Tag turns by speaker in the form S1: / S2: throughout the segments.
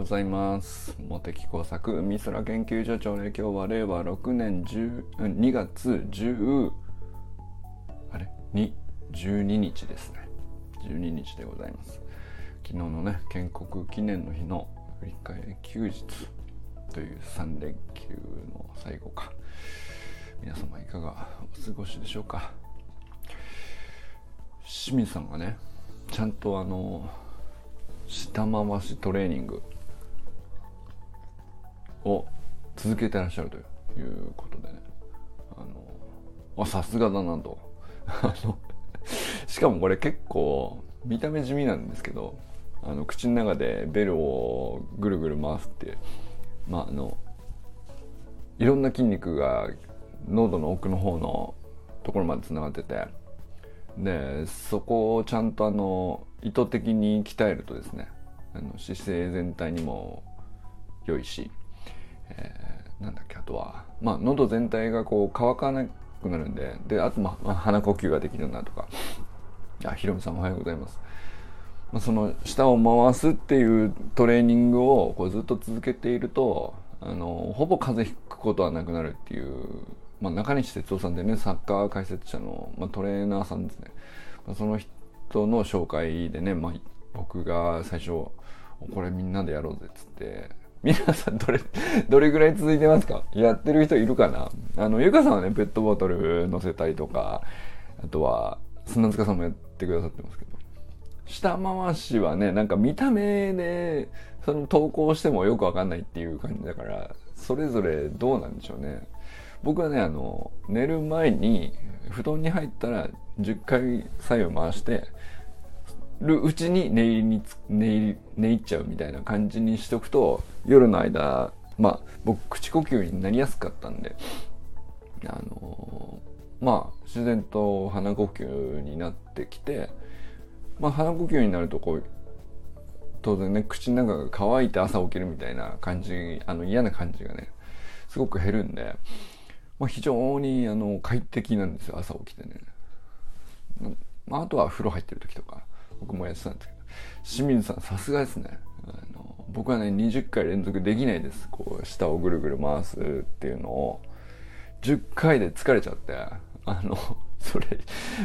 S1: ございます。茂木工作美空研究所長で今日は令和6年10 2月10あれ？2 12日ですね。12日でございます。昨日のね建国記念の日の振り返り休日という3連休の最後か。皆様いかがお過ごしでしょうか？清水さんがねちゃんとあの下回しトレーニングを続けてらっしゃるということでね。あのあさすがだなと。しかもこれ結構見た目地味なんですけどあの口の中でベルをぐるぐる回すってまああのいろんな筋肉が喉の奥の方のところまでつながっててでそこをちゃんとあの意図的に鍛えるとですねあの姿勢全体にも良いし、えー、なんだっけあとは。まあ喉全体がこう乾かなくなるんで。であとまあ鼻呼吸ができるなとか。あひろみさんおはようございます、まあ、その舌を回すっていうトレーニングをこうずっと続けているとあのほぼ風邪ひくことはなくなるっていうまあ、中西哲夫さんでねサッカー解説者の、まあ、トレーナーさんですね、まあ、その人の紹介でね、まあ、僕が最初これみんなでやろうぜっつって皆さんどれ、どれぐらい続いてますか？やってる人いるかな？あの、ゆかさんはね、ペットボトル乗せたりとか、あとは、砂塚さんもやってくださってますけど、下回しはね、なんか見た目で、その投稿してもよくわかんないっていう感じだから、それぞれどうなんでしょうね。僕はね、あの、寝る前に、布団に入ったら10回左右回して、るうちに寝入りに寝入寝入っちゃうみたいな感じにしとくと夜の間まあ僕口呼吸になりやすかったんであのー、まあ自然と鼻呼吸になってきてまあ鼻呼吸になるとこう当然ね口の中が乾いて朝起きるみたいな感じあの嫌な感じがねすごく減るんで、まあ、非常にあの快適なんですよ朝起きてね、まあ、あとは風呂入ってる時とか。僕もやってたんですけど清水さんさすがですね。あの僕はね20回連続できないです。こう下をぐるぐる回すっていうのを。10回で疲れちゃって。あの それ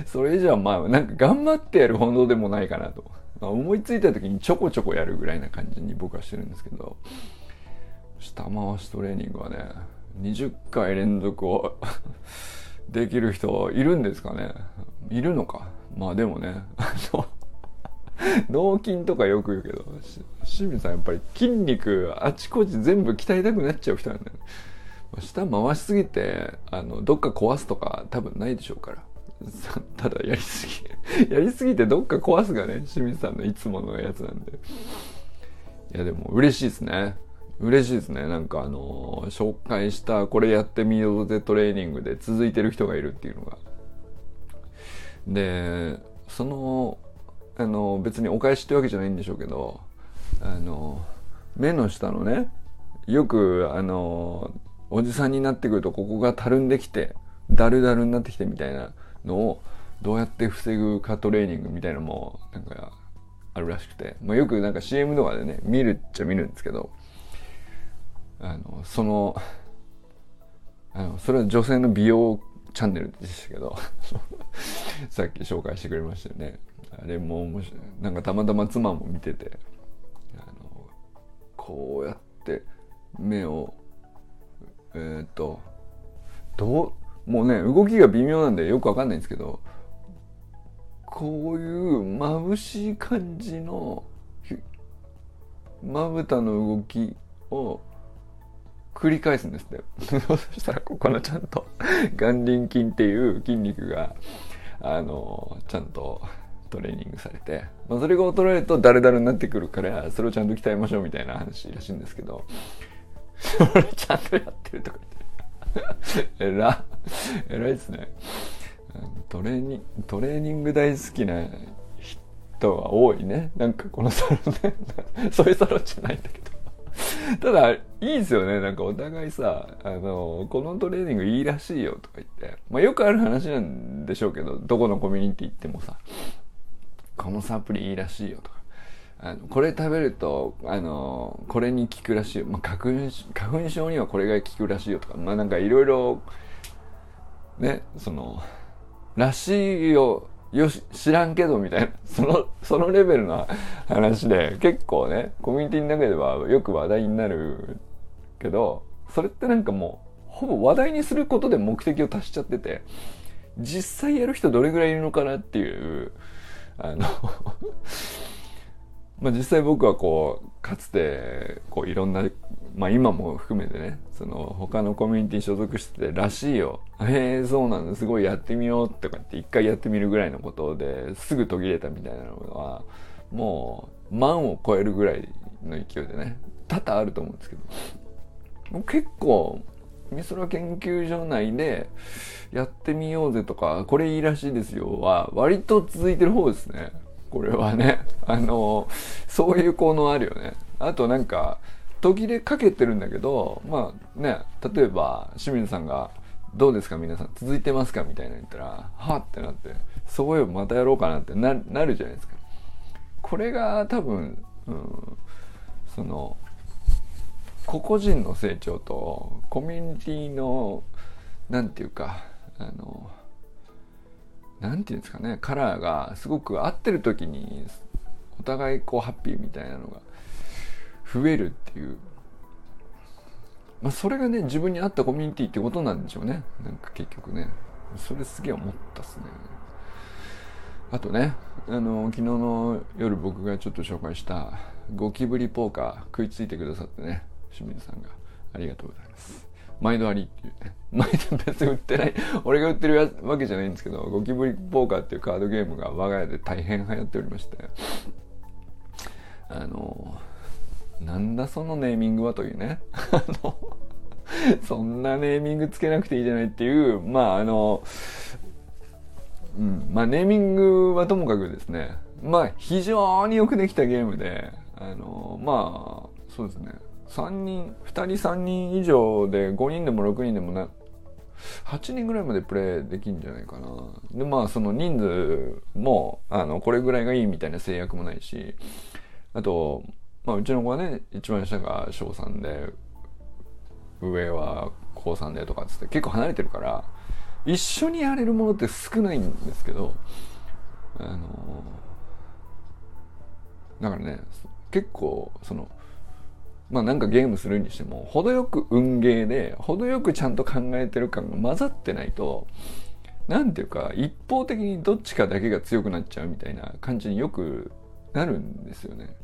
S1: それじゃまあなんか頑張ってやるほどでもないかなと、まあ、思いついた時にちょこちょこやるぐらいな感じに僕はしてるんですけど。下回しトレーニングはね20回連続を できる人いるんですかね。いるのか。まあでもねあの 脳筋とかよく言うけど清水さんやっぱり筋肉あちこち全部鍛えたくなっちゃう人なんだよね、下回しすぎてあのどっか壊すとか多分ないでしょうから。ただやりすぎ やりすぎてどっか壊すがね清水さんのいつものやつなんで。いやでも嬉しいですね。嬉しいですね。なんかあの紹介したこれやってみようぜトレーニングで続いてる人がいるっていうのが。でそのあの別にお返しってわけじゃないんでしょうけどあの目の下のねよくあのおじさんになってくるとここがたるんできてだるだるになってきてみたいなのをどうやって防ぐかトレーニングみたいなのもなんかあるらしくて、まあ、よくなんか CM とかでね見るっちゃ見るんですけどあのそのあのそれは女性の美容チャンネルでしたけど さっき紹介してくれましたよね。あれも面白い。なんかたまたま妻も見ててあのこうやって目をえー、っとどうもうね動きが微妙なんでよくわかんないんですけどこういう眩しい感じのまぶたの動きを繰り返すんですって。そしたらここのちゃんと眼輪筋っていう筋肉があのちゃんとトレーニングされて、まあ、それが衰えるとダルダルになってくるからそれをちゃんと鍛えましょうみたいな話らしいんですけど それちゃんとやってるとか言って。えらえらいですね。トレーニトレーニング大好きな人は多いね。なんかこのサロンね。そういうサロンじゃないんだけど。ただ、いいですよね。なんかお互いさ、あの、このトレーニングいいらしいよとか言って。まあよくある話なんでしょうけど、どこのコミュニティ行ってもさ、このサプリいいらしいよとか。あのこれ食べるとあのこれに効くらしいよ、まあ、花粉花粉症にはこれが効くらしいよとか。まあなんかいろいろねそのらしいよよし知らんけどみたいな。そのそのレベルの話で結構ねコミュニティの中ではよく話題になるけどそれってなんかもうほぼ話題にすることで目的を達しちゃってて実際やる人どれぐらいいるのかなっていうあの まあ実際僕はこうかつてこういろんなまあ今も含めてねその他のコミュニティ所属しててらしいよ。へえそうなのすごいやってみようとかって一回やってみるぐらいのことですぐ途切れたみたいなのはもう万を超えるぐらいの勢いでね多々あると思うんですけど。結構美空研究所内でやってみようぜとかこれいいらしいですよ。は割と続いてる方ですね。これはね。あのそういう効能あるよね。あとなんか途切れかけてるんだけどまあね例えば清水さんが「どうですか皆さん続いてますか?」みたいな言ったら「はっ」ってなって「そういえばまたやろうかな」ってななるじゃないですか。これが多分、うん、その個々人の成長とコミュニティのなんていうかあのなんていうんですかねカラーがすごく合ってる時にお互いこうハッピーみたいなのが増えるっていう、まあ、それがね自分に合ったコミュニティってことなんでしょうね。なんか結局ね。それすげえ思ったっすね。あとねあの昨日の夜僕がちょっと紹介したゴキブリポーカー食いついてくださってね。清水さんがありがとうございます。毎度ありっていうね。毎度別に売ってない。俺が売ってるわけじゃないんですけどゴキブリポーカーっていうカードゲームが我が家で大変流行っておりまして。あのなんだそのネーミングはというね。あのそんなネーミングつけなくていいじゃないっていうまああのうん。まあネーミングはともかくですね。まあ非常によくできたゲームであのまあそうですね。3人2人3人以上で5人でも6人でもな8人ぐらいまでプレイできんじゃないかな。でまあその人数もあのこれぐらいがいいみたいな制約もないしあとまあ、うちの子はね一番下が小3で上は高3でとかっつって結構離れてるから一緒にやれるものって少ないんですけどあのだからね結構そのまあなんかゲームするにしても程よく運ゲーで程よくちゃんと考えてる感が混ざってないとなんていうか一方的にどっちかだけが強くなっちゃうみたいな感じによくなるんですよね。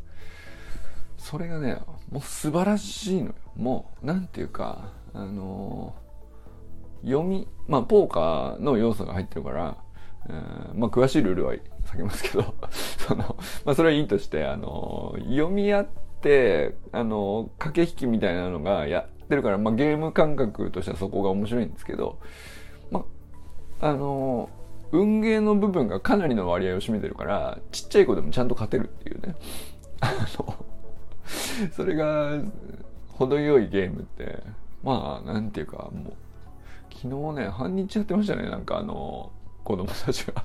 S1: それがねもう素晴らしいのよもうなんていうかあのー、読みまあポーカーの要素が入ってるから、えー、まあ詳しいルールは避けますけど そのまあそれはいいとしてあのー、読み合ってあの駆け引きみたいなのがやってるから、まあ、ゲーム感覚としてはそこが面白いんですけどまああの運ゲーの部分がかなりの割合を占めてるからちっちゃい子でもちゃんと勝てるっていうね。あのそれが程よいゲームってまあなんていうかもう昨日ね半日やってましたねなんかあの子供たちが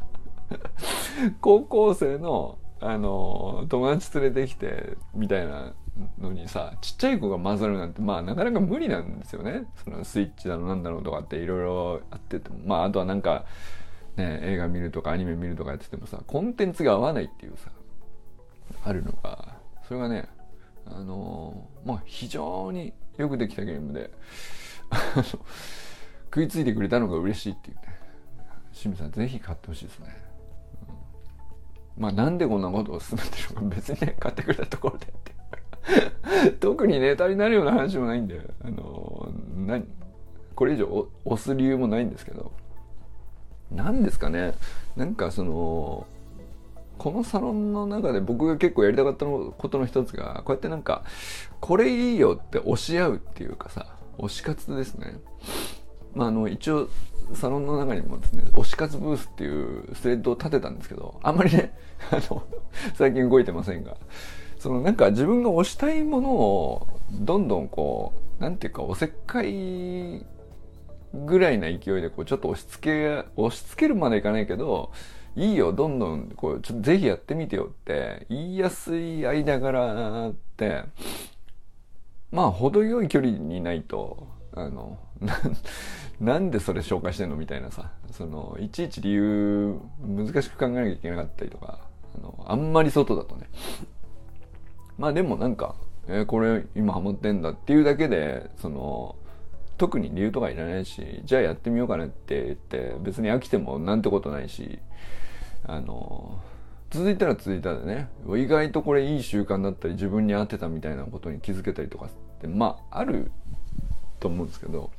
S1: 高校生のあの友達連れてきてみたいなのにさちっちゃい子が混ざるなんてまあなかなか無理なんですよね。そのスイッチだのなんだろうとかっていろいろあってても。まああとはなんかね映画見るとかアニメ見るとかやっててもさコンテンツが合わないっていうさあるのがそれがねあのまあ非常によくできたゲームで食いついてくれたのが嬉しいっていうね。清水さんぜひ買ってほしいですね、まあなんでこんなことを進めてるのか。別にね買ってくれたところでって。特にネタになるような話もないんであの何？これ以上押す理由もないんですけど。何ですかね？なんかそのこのサロンの中で僕が結構やりたかったことの一つが、こうやってなんか、これいいよって押し合うっていうかさ、推し活ですね。まあ、あの、一応、サロンの中にもですね、推し活ブースっていうスレッドを立てたんですけど、あんまりね、あの、最近動いてませんが、そのなんか自分が推したいものを、どんどんこう、なんていうか、おせっかいぐらいな勢いでこうちょっと押し付け押し付けるまでいかないけどいいよ、どんどん、こう、ちょっとぜひやってみてよって言いやすい間柄って、まあ、程よい距離にないと、あの、なんでそれ紹介してんのみたいなさ、その、いちいち理由、難しく考えなきゃいけなかったりとか、あの、あんまり外だとね。まあでもなんか、えー、これ今ハマってんだっていうだけで、その、特に理由とかいらないし、じゃあやってみようかなって言って、別に飽きてもなんてことないし、あの、続いたら続いたでね、意外とこれいい習慣だったり自分に合ってたみたいなことに気づけたりとかって、まあ、あると思うんですけど、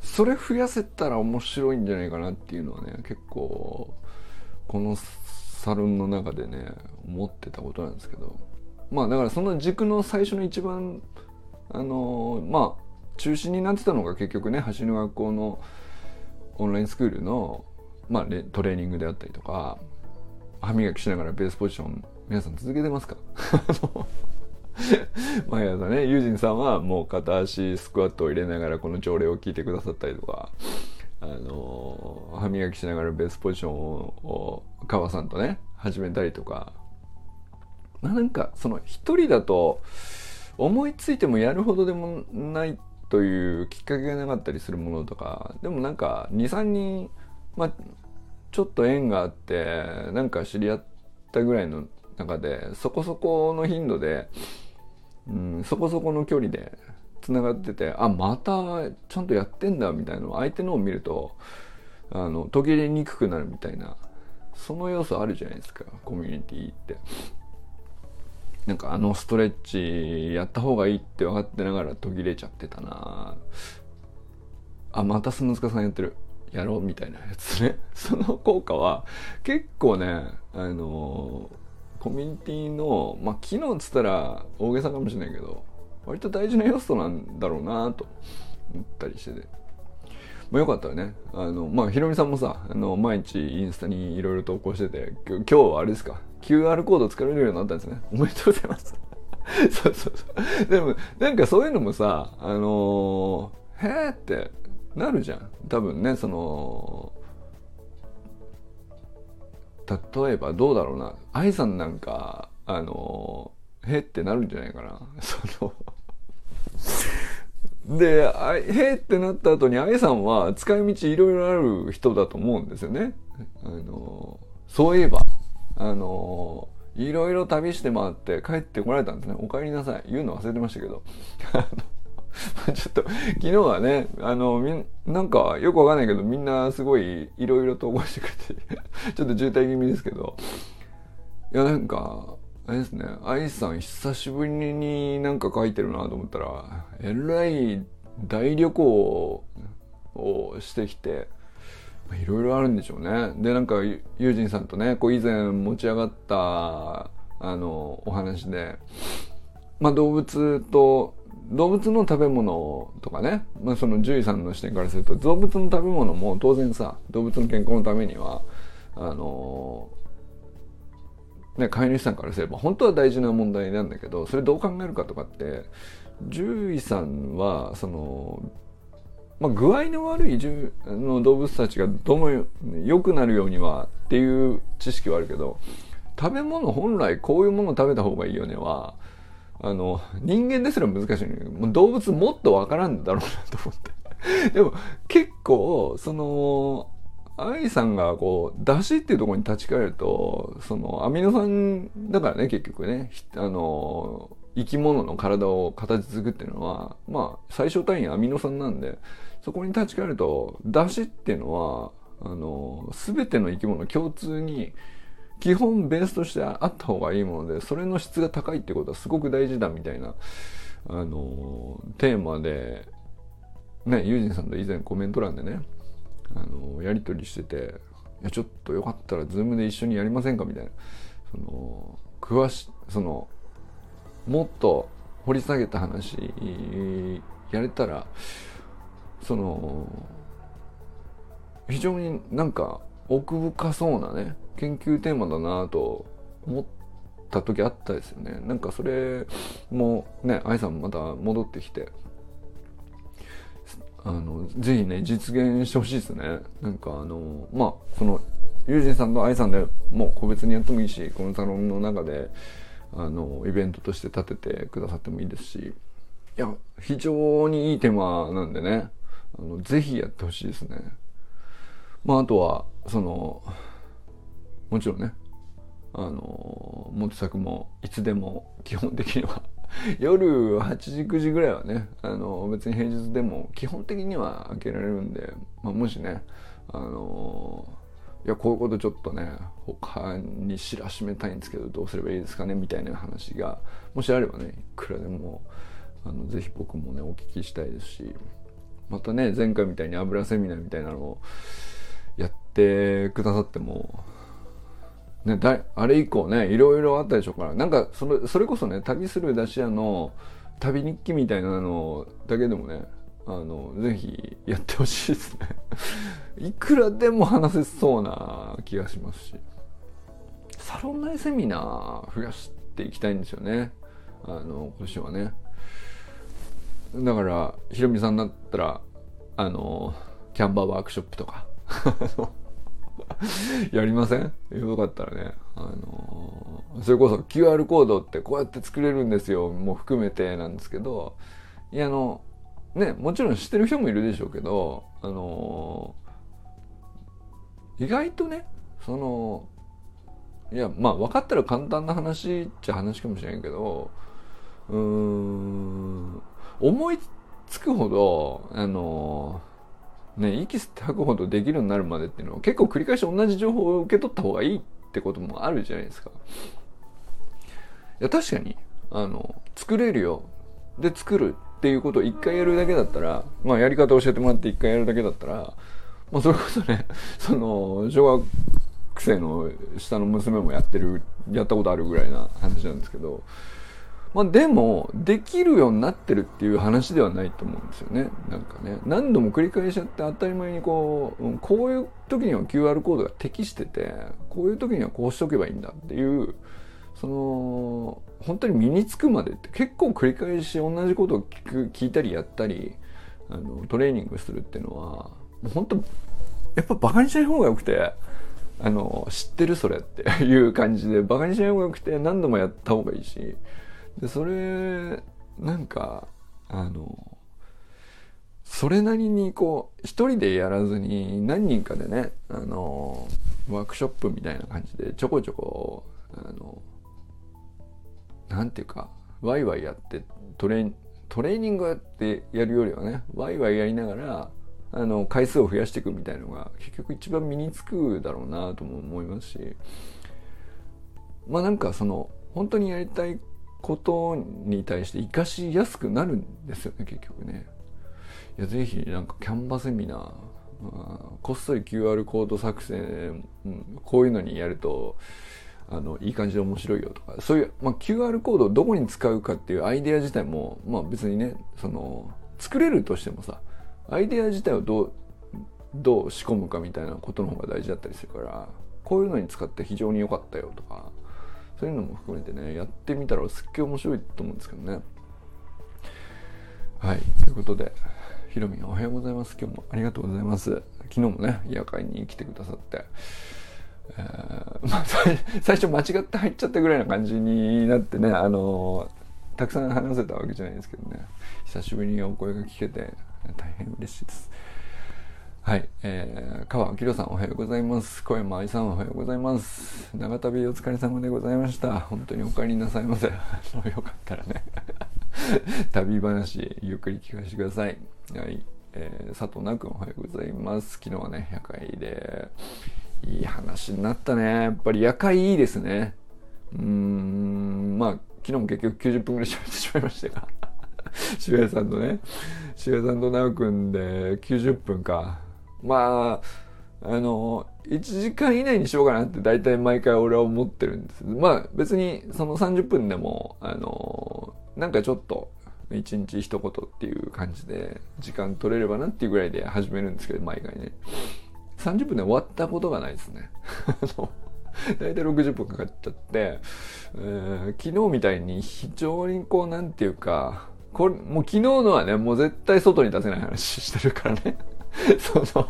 S1: それ増やせたら面白いんじゃないかなっていうのはね、結構、このサロンの中でね、思ってたことなんですけど、まあだからその軸の最初の一番、あのまあ、中心になってたのが結局ね、走る学校のオンラインスクールの、まあ、トレーニングであったりとか、歯磨きしながらベースポジション、皆さん続けてますか？毎朝ね、ユージンさんはもう片足スクワットを入れながらこの朝礼を聞いてくださったりとか、あの歯磨きしながらベースポジションを川さんとね、始めたりとか、なんかその一人だと思いついてもやるほどでもないというきっかけがなかったりするものとか。でもなんか23人、まあ、ちょっと縁があってなんか知り合ったぐらいの中でそこそこの頻度で、うん、そこそこの距離でつながっててあまたちゃんとやってんだみたいな相手のを見るとあの途切れにくくなるみたいなその要素あるじゃないですかコミュニティって。なんかあのストレッチやった方がいいって分かってながら途切れちゃってたなあ、また砂塚さんやってる。やろうみたいなやつね。その効果は結構ね、あのコミュニティの、まあ、機能っつったら大げさかもしれないけど、割と大事な要素なんだろうなと思ったりしてて。まあ、よかったらね。あの、まあ、ひろみさんもさ、あの、毎日インスタにいろいろ投稿してて、今日はあれですか、QR コード使われるようになったんですね。おめでとうございます。そうそうそう。でも、なんかそういうのもさ、あのー、へーってなるじゃん。多分ね、その、例えばどうだろうな。愛さんなんか、あの、へってなるんじゃないかな。そので、あへーってなった後に愛さんは使い道いろいろある人だと思うんですよね。あの、そういえば、あのいろいろ旅して回って帰ってこられたんですね。お帰りなさい。言うの忘れてましたけど。ちょっと、昨日はね、あの、みん、なんか、よくわかんないけど、みんなすごい、いろいろ投稿してくれて ちょっと渋滞気味ですけど、いや、なんか、あれですね、愛さん久しぶりになんか書いてるなと思ったら、えらい大旅行をしてきて、いろいろあるんでしょうね。で、なんか、ユージンさんとね、こう以前持ち上がった、あの、お話で、まあ動物と、動物の食べ物とかね、まあその獣医さんの視点からすると、動物の食べ物も当然さ、動物の健康のためには、あの、ね、飼い主さんからすれば本当は大事な問題なんだけど、それどう考えるかとかって、獣医さんは、その、まあ、具合の悪い獣の動物たちがどの良くなるようにはっていう知識はあるけど食べ物本来こういうものを食べた方がいいよねはあの人間ですら難しいもう動物もっとわからんだろうなと思って。でも結構その愛さんがこう出汁っていうところに立ち返るとそのアミノ酸だからね結局ね。あの生き物の体を形作っていうのはまあ最小単位アミノ酸なんでそこに立ち返ると出汁っていうのはあの全ての生き物共通に基本ベースとしてあった方がいいものでそれの質が高いってことはすごく大事だみたいなあのテーマでねユージンさんと以前コメント欄でねあのやり取りしてて「いやちょっとよかったらズームで一緒にやりませんか?」みたいなその詳しそのもっと掘り下げた話やれたらその非常になんか奥深そうなね研究テーマだなと思った時あったですよね。なんかそれもね愛さんまた戻ってきてあのぜひね実現してほしいですね。なんかあのまあそのユージンさんと愛さんでもう個別にやってもいいしこのサロンの中であのイベントとして立ててくださってもいいですしいや非常にいいテーマなんでねあのぜひやってほしいですね。まああとはそのもちろんね。あのモテ作もいつでも基本的には。夜8時9時ぐらいはねあの別に平日でも基本的には開けられるんで、まあ、もしねあのいやこういうことちょっとね他に知らしめたいんですけどどうすればいいですかねみたいな話がもしあればねいくらでもあのぜひ僕もねお聞きしたいですしまたね前回みたいに油セミナーみたいなのをやってくださってもね、だあれ以降ねいろいろあったでしょうから。なんかそれそれこそね旅する出し屋の旅日記みたいなのだけでもねあのぜひやってほしいですね。いくらでも話せそうな気がしますし。サロン内セミナー増やしていきたいんですよね。あの今年はね。だからひろみさんだったらあのキャンバーワークショップとか。やりません？よかったらね、あのー、それこそ QR コードってこうやって作れるんですよ、もう含めてなんですけど、いや、あの、ね、もちろん知ってる人もいるでしょうけど、あのー、意外とね、その、いや、まあ分かったら簡単な話っちゃ話かもしれんけど、うーん、思いつくほど、あのーね、息吸って吐くほどできるようになるまでっていうのは結構繰り返し同じ情報を受け取った方がいいってこともあるじゃないですか。いや、確かに、あの、作れるよ。で、作るっていうことを一回やるだけだったら、まあやり方教えてもらって一回やるだけだったら、まあそれこそね、その、小学生の下の娘もやってる、やったことあるぐらいな話なんですけど、まあ、でも、できるようになってるっていう話ではないと思うんですよね。なんかね、何度も繰り返しやって当たり前にこう、こういう時には QR コードが適してて、こういう時にはこうしとけばいいんだっていう、その、本当に身につくまでって結構繰り返し同じことを聞く、聞いたりやったり、あの、トレーニングするっていうのは、もう本当、やっぱ馬鹿にしない方がよくて、あの、知ってるそれっていう感じで、馬鹿にしない方がよくて何度もやった方がいいし、でそれなんかあのそれなりにこう一人でやらずに何人かでねあのワークショップみたいな感じでちょこちょこあのなんていうかワイワイやってトレトレーニングやってやるよりはねワイワイやりながらあの回数を増やしていくみたいのが結局一番身につくだろうなとも思いますしまあなんかその本当にやりたいことに対して活かしやすくなるんですよね結局ね。いやぜひなんかキャンバセミナーこっそり QR コード作成、うん、こういうのにやるとあのいい感じで面白いよとかそういう、まあ、QR コードをどこに使うかっていうアイデア自体も、まあ、別にねその作れるとしてもさアイデア自体をどうどう仕込むかみたいなことの方が大事だったりするからこういうのに使って非常に良かったよとかそういうのも含めてねやってみたらすっげえ面白いと思うんですけどね。はい。ということでひろみんおはようございます。今日もありがとうございます。昨日もね夜会に来てくださって。えー、まあ、最初間違って入っちゃったぐらいな感じになってね、あのー、たくさん話せたわけじゃないですけどね、久しぶりにお声が聞けて大変嬉しいです。はい、えー、川明さんおはようございます。小山愛さんおはようございます。長旅お疲れ様でございました。本当にお帰りなさいませ。よかったらね、旅話ゆっくり聞かせてください。はい、えー、佐藤奈くんおはようございます。昨日はね、夜会で、いい話になったね。やっぱり夜会いいですね。うーん、まあ、昨日も結局90分ぐらい喋ってしまいましたが。渋谷さんとね、渋谷さんと奈くんで90分か。まあ、あの、1時間以内にしようかなって大体毎回俺は思ってるんです。まあ別にその30分でも、あの、なんかちょっと一日一言っていう感じで時間取れればなっていうぐらいで始めるんですけど、毎回ね。30分で終わったことがないですね。大体60分かかっちゃって、えー、昨日みたいに非常にこうなんていうか、これ、もう昨日のはね、もう絶対外に出せない話してるからね。その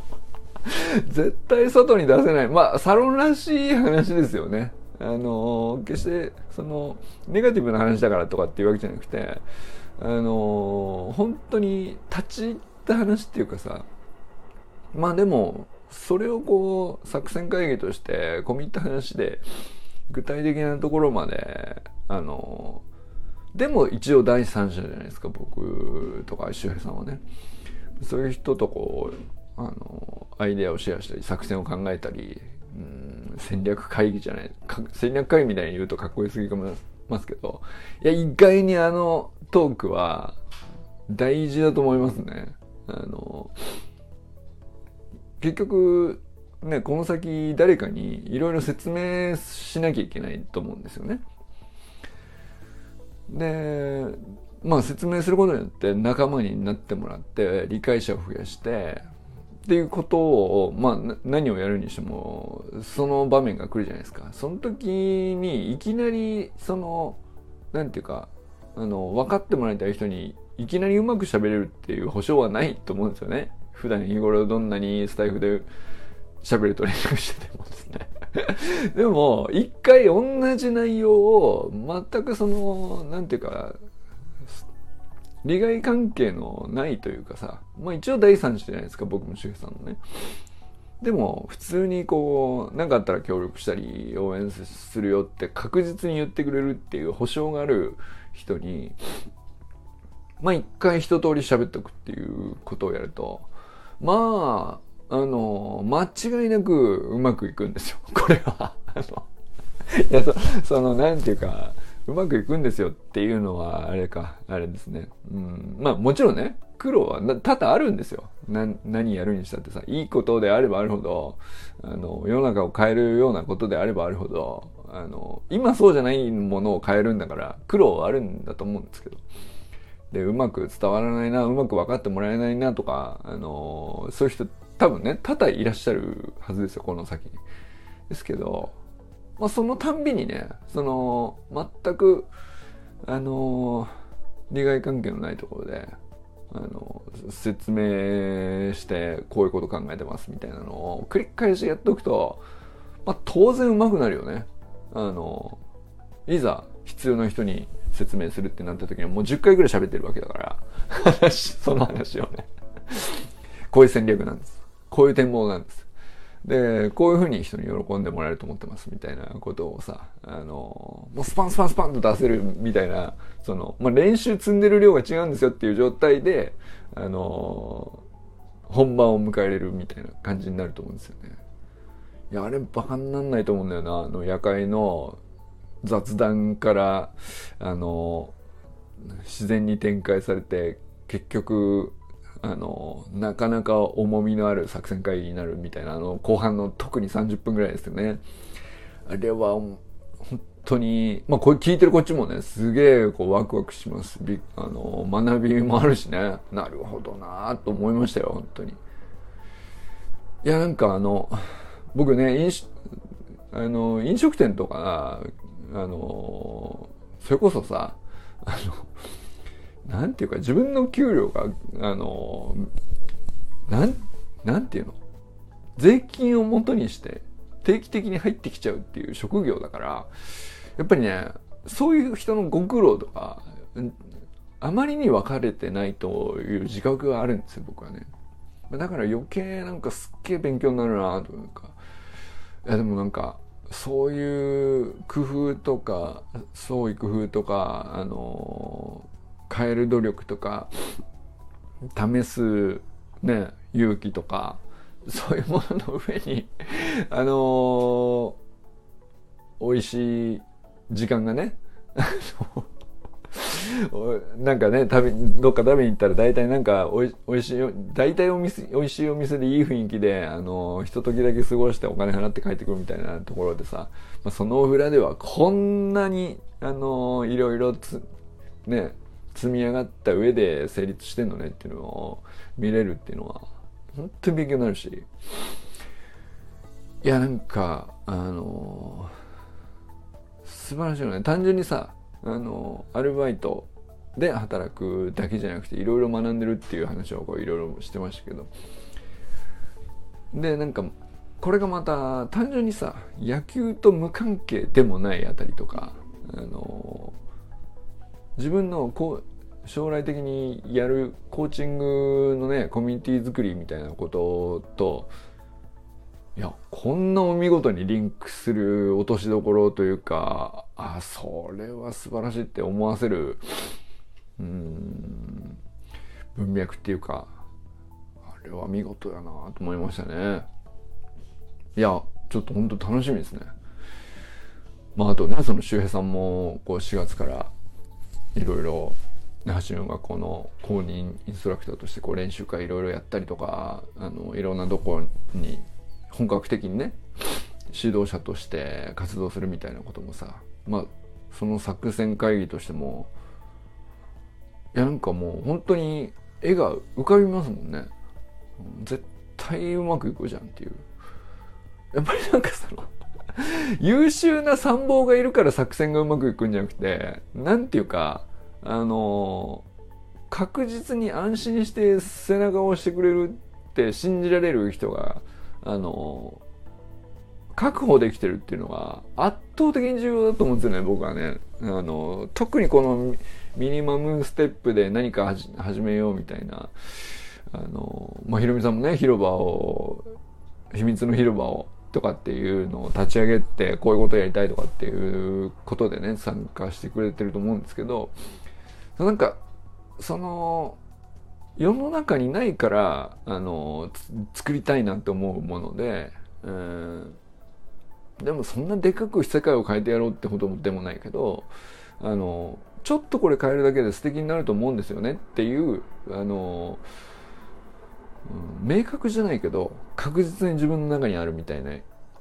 S1: 絶対外に出せない。まあ、サロンらしい話ですよね。あの、決して、その、ネガティブな話だからとかっていうわけじゃなくて、あの、本当に立ち入った話っていうかさ、まあでも、それをこう、作戦会議として込み入った話で、具体的なところまで、あの、でも一応第三者じゃないですか、僕とか周平さんはね。そういう人とこう、あの、アイデアをシェアしたり、作戦を考えたり、うん、戦略会議じゃない、戦略会議みたいに言うとかっこよすぎかもますけど、いや、意外にあのトークは大事だと思いますね。あの、結局、ね、この先誰かにいろいろ説明しなきゃいけないと思うんですよね。で、まあ説明することによって仲間になってもらって理解者を増やしてっていうことを、まあ何をやるにしてもその場面が来るじゃないですか。その時にいきなりその、なんていうか、あの、分かってもらいたい人にいきなりうまく喋れるっていう保証はないと思うんですよね。普段日頃どんなにスタイフで喋るトレーニングしててもですね でも、一回同じ内容を全くその、なんていうか、利害関係のないというかさ、まあ一応第三者じゃないですか、僕も主婦さんのね。でも、普通にこう、何かあったら協力したり、応援するよって確実に言ってくれるっていう保証がある人に、まあ一回一通り喋っておくっていうことをやると、まあ、あの、間違いなくうまくいくんですよ。これは。いや、そその、なんていうか、うまくいくんですよっていうのは、あれか、あれですね。うん。まあもちろんね、苦労は多々あるんですよ。何やるにしたってさ、いいことであればあるほど、あの、世の中を変えるようなことであればあるほど、あの、今そうじゃないものを変えるんだから、苦労はあるんだと思うんですけど。で、うまく伝わらないな、うまく分かってもらえないなとか、あの、そういう人多分ね、多々いらっしゃるはずですよ、この先に。ですけど、まあ、そのたんびにね、その、全く、あの、利害関係のないところで、あの、説明して、こういうこと考えてますみたいなのを繰り返しやっておくと、まあ、当然上手くなるよね。あの、いざ必要な人に説明するってなった時にはもう10回ぐらい喋ってるわけだから、その話をね。こういう戦略なんです。こういう展望なんです。で、こういうふうに人に喜んでもらえると思ってますみたいなことをさ、あの、もうスパンスパンスパンと出せるみたいな、その、まあ、練習積んでる量が違うんですよっていう状態で、あの、本番を迎えれるみたいな感じになると思うんですよね。いや、あれバカになんないと思うんだよな。あの、夜会の雑談から、あの、自然に展開されて、結局、あの、なかなか重みのある作戦会議になるみたいな、あの、後半の特に30分ぐらいですよね。あれは、本当に、まあ、これ聞いてるこっちもね、すげえ、こう、ワクワクします。びあの、学びもあるしね。なるほどなと思いましたよ、本当に。いや、なんかあの、僕ね、飲酒、あの、飲食店とか、あの、それこそさ、あの、なんていうか、自分の給料が、あの、なん、なんていうの？税金を元にして定期的に入ってきちゃうっていう職業だから、やっぱりね、そういう人のご苦労とか、あまりに分かれてないという自覚があるんですよ、僕はね。だから余計なんかすっげえ勉強になるなというか。いやでもなんか、そういう工夫とか、創意工夫とか、あの変える努力とか試すね勇気とかそういうものの上にあのー、美味しい時間がねなんかね、食べ、どっか食べに行ったら大体なんかおい、おいしい、大体お店、美味しいお店でいい雰囲気で、あの、ひと時だけ過ごしてお金払って帰ってくるみたいなところでさ、まあ、その裏ではこんなに、あの、いろいろつ、ね、積み上がった上で成立してんのねっていうのを見れるっていうのは本当に勉強になるし。いやなんかあの素晴らしいよね。単純にさあのアルバイトで働くだけじゃなくていろいろ学んでるっていう話をいろいろしてましたけど。でなんかこれがまた単純にさ野球と無関係でもないあたりとかあの自分のこう将来的にやるコーチングのねコミュニティ作りみたいなことといやこんなお見事にリンクする落としどころというかあそれは素晴らしいって思わせるうん文脈っていうかあれは見事やなと思いましたね。いやちょっと本当楽しみですね。まああとねその周平さんもこう4月からいろいろ橋の学校の公認インストラクターとしてこう練習会いろいろやったりとかあのいろんなとこに本格的にね指導者として活動するみたいなこともさまあその作戦会議としてもいやなんかもう本当に絵が浮かびますもんね。絶対うまくいくじゃんっていう。やっぱりなんかその 優秀な参謀がいるから作戦がうまくいくんじゃなくてなんていうかあの確実に安心して背中を押してくれるって信じられる人があの確保できてるっていうのが圧倒的に重要だと思うんですよね僕はね。あの特にこのミニマムステップで何か始めようみたいな。あのまあひろみさんもね広場を秘密の広場をとかっていうのを立ち上げてこういうことやりたいとかっていうことでね参加してくれてると思うんですけどなんかその世の中にないからあの作りたいなって思うもので、えー、でもそんなでかく世界を変えてやろうってことでもないけどあのちょっとこれ変えるだけで素敵になると思うんですよねっていうあの、明確じゃないけど確実に自分の中にあるみたいな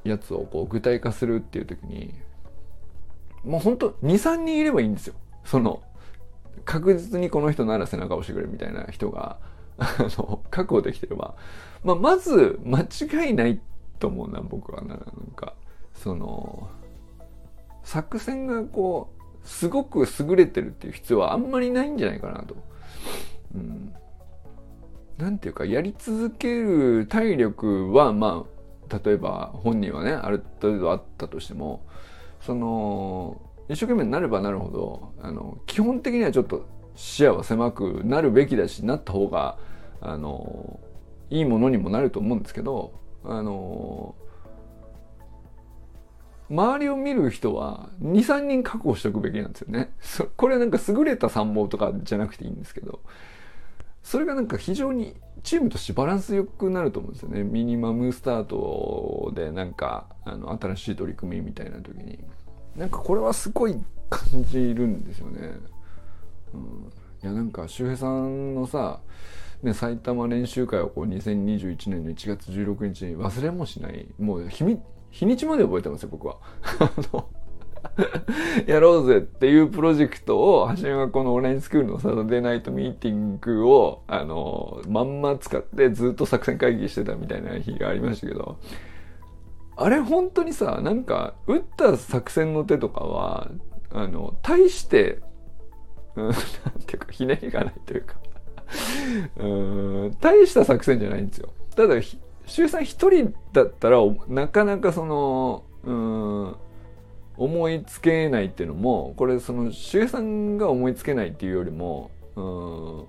S1: やつをこう具体化するっていう時にもうほんと23人いればいいんですよ。その確実にこの人なら背中を押してくれみたいな人が 確保できてれば、まあ、まず間違いないと思うな僕はな。なんかその作戦がこうすごく優れてるっていう必要はあんまりないんじゃないかなと。うん、なんていうかやり続ける体力はまあ例えば本人はねある程度あったとしてもその一生懸命になればなるほどあの基本的にはちょっと視野は狭くなるべきだしなった方があのいいものにもなると思うんですけどあの周りを見る人は23人確保しておくべきなんですよね。これなんか優れた参謀とかじゃなくていいんですけどそれがなんか非常にチームとしてバランスよくなると思うんですよね。ミニマムスタートでなんかあの新しい取り組みみたいな時に。なんかこれはすごい感じるんですよね。うん、いやなんか周平さんのさ、ね、埼玉練習会をこう2021年の1月16日に忘れもしないもう日日にちまで覚えてますよ僕は。やろうぜっていうプロジェクトを橋山学校のオンラインスクールのサタデーナイトミーティングをあのまんま使ってずっと作戦会議してたみたいな日がありましたけどあれ本当にさなんか打った作戦の手とかはあの大して、うん、なんていうかひねりがないというかうん大した作戦じゃないんですよ。ただ周さん一人だったらなかなかそのうん思いつけないっていうのもこれその周さんが思いつけないっていうよりもうん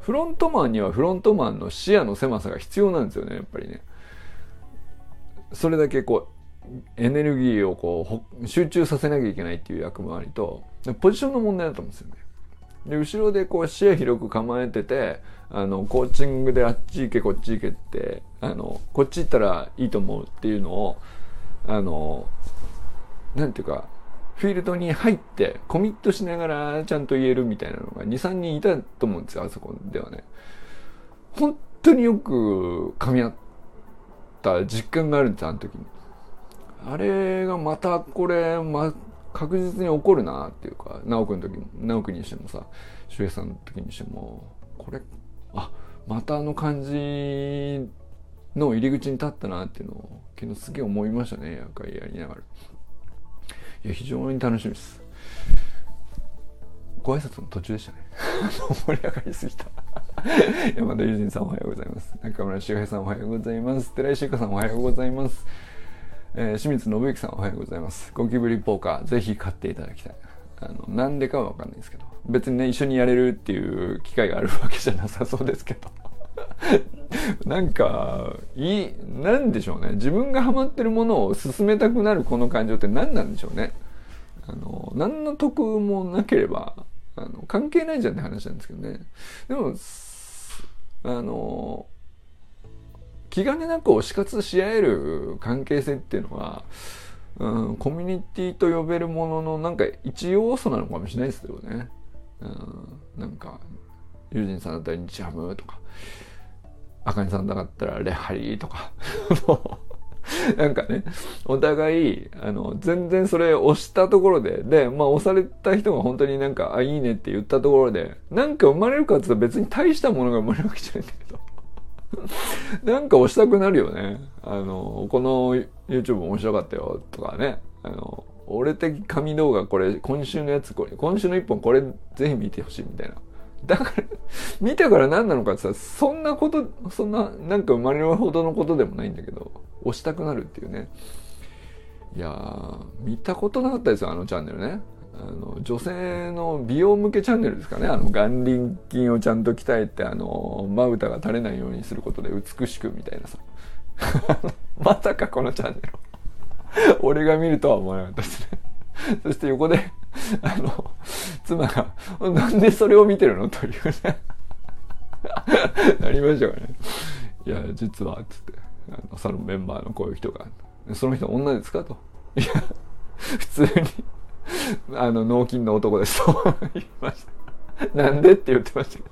S1: フロントマンにはフロントマンの視野の狭さが必要なんですよねやっぱりね。それだけこうエネルギーをこう集中させなきゃいけないっていう役回りとポジションの問題だと思うんですよね。で後ろでこう視野広く構えててあのコーチングであっち行けこっち行けってあのこっち行ったらいいと思うっていうのをあのなんていうかフィールドに入ってコミットしながらちゃんと言えるみたいなのが23人いたと思うんですよあそこではね。本当によく噛み合った実感があるんですあの時にあれがまたこれ、ま、確実に起こるなっていうか直くんの時も直くにしてもさ周平さんの時にしてもこれあまたあの感じの入り口に立ったなっていうのを昨日すげえ思いましたねややりながらいや非常に楽しみですご挨拶の途中でしたね。盛り上がりすぎた。山田友人さんおはようございます。中村修平さんおはようございます。寺井修香さんおはようございます。えー、清水信之さんおはようございます。ゴキブリポーカーぜひ買っていただきたい。あの、なんでかはわかんないですけど。別にね、一緒にやれるっていう機会があるわけじゃなさそうですけど。なんか、いい、なんでしょうね。自分がハマってるものを進めたくなるこの感情って何なんでしょうね。あの、何の得もなければ、あの、関係ないじゃんって話なんですけどね。でも、あの、気兼ねなく推し活し合える関係性っていうのは、うん、コミュニティと呼べるもののなんか一要素なのかもしれないですよね。うん、なんか、友人さんだったら日ハムとか、あかねさんだったらレハリーとか、なんかね、お互い、あの、全然それ押したところで、で、まあ押された人が本当になんか、あ、いいねって言ったところで、なんか生まれるかって言ったら別に大したものが生まれるわけじゃないんだけど。なんか押したくなるよね。あの、この YouTube 面白かったよとかね。あの、俺的神動画これ、今週のやつこれ、今週の一本これぜひ見てほしいみたいな。だから、見たから何なのかってさ、そんなこと、そんな、なんか生まれるほどのことでもないんだけど、押したくなるっていうね。いやー、見たことなかったですよ、あのチャンネルね。あの、女性の美容向けチャンネルですかね。あの、眼輪筋をちゃんと鍛えて、あの、まぶたが垂れないようにすることで美しくみたいなさ。まさかこのチャンネル俺が見るとは思わなかったですねそして横で、あの、妻が、なんでそれを見てるのというね なりましたからね。いや、実は、つって、あの、サロンメンバーのこういう人が、その人女ですかと。いや、普通にあの、脳筋の男ですと言いました。なんでって言ってましたけど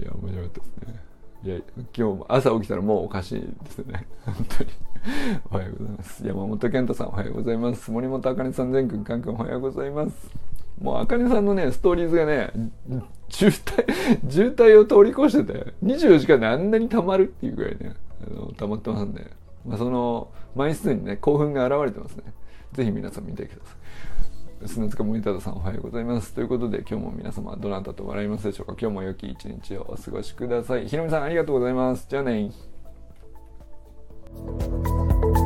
S1: いや、面白かったですね。いや、今日も朝起きたらもうおかしいですね。本当に。おはようございます。山本健太さんおはようございます。森本あかねさん、全くんかんくんおはようございます。もうあかねさんのね、ストーリーズがね、渋滞、渋滞を通り越してて、24時間であんなに溜まるっていうぐらいね、あの溜まってますんで、まあ、その枚数にね、興奮が現れてますね。ぜひ皆さん見てください。砂塚森忠さんおはようございます。ということで今日も皆様どなたと笑いますでしょうか今日も良き一日をお過ごしください。ひろみさんありがとうございます。じゃあね thank you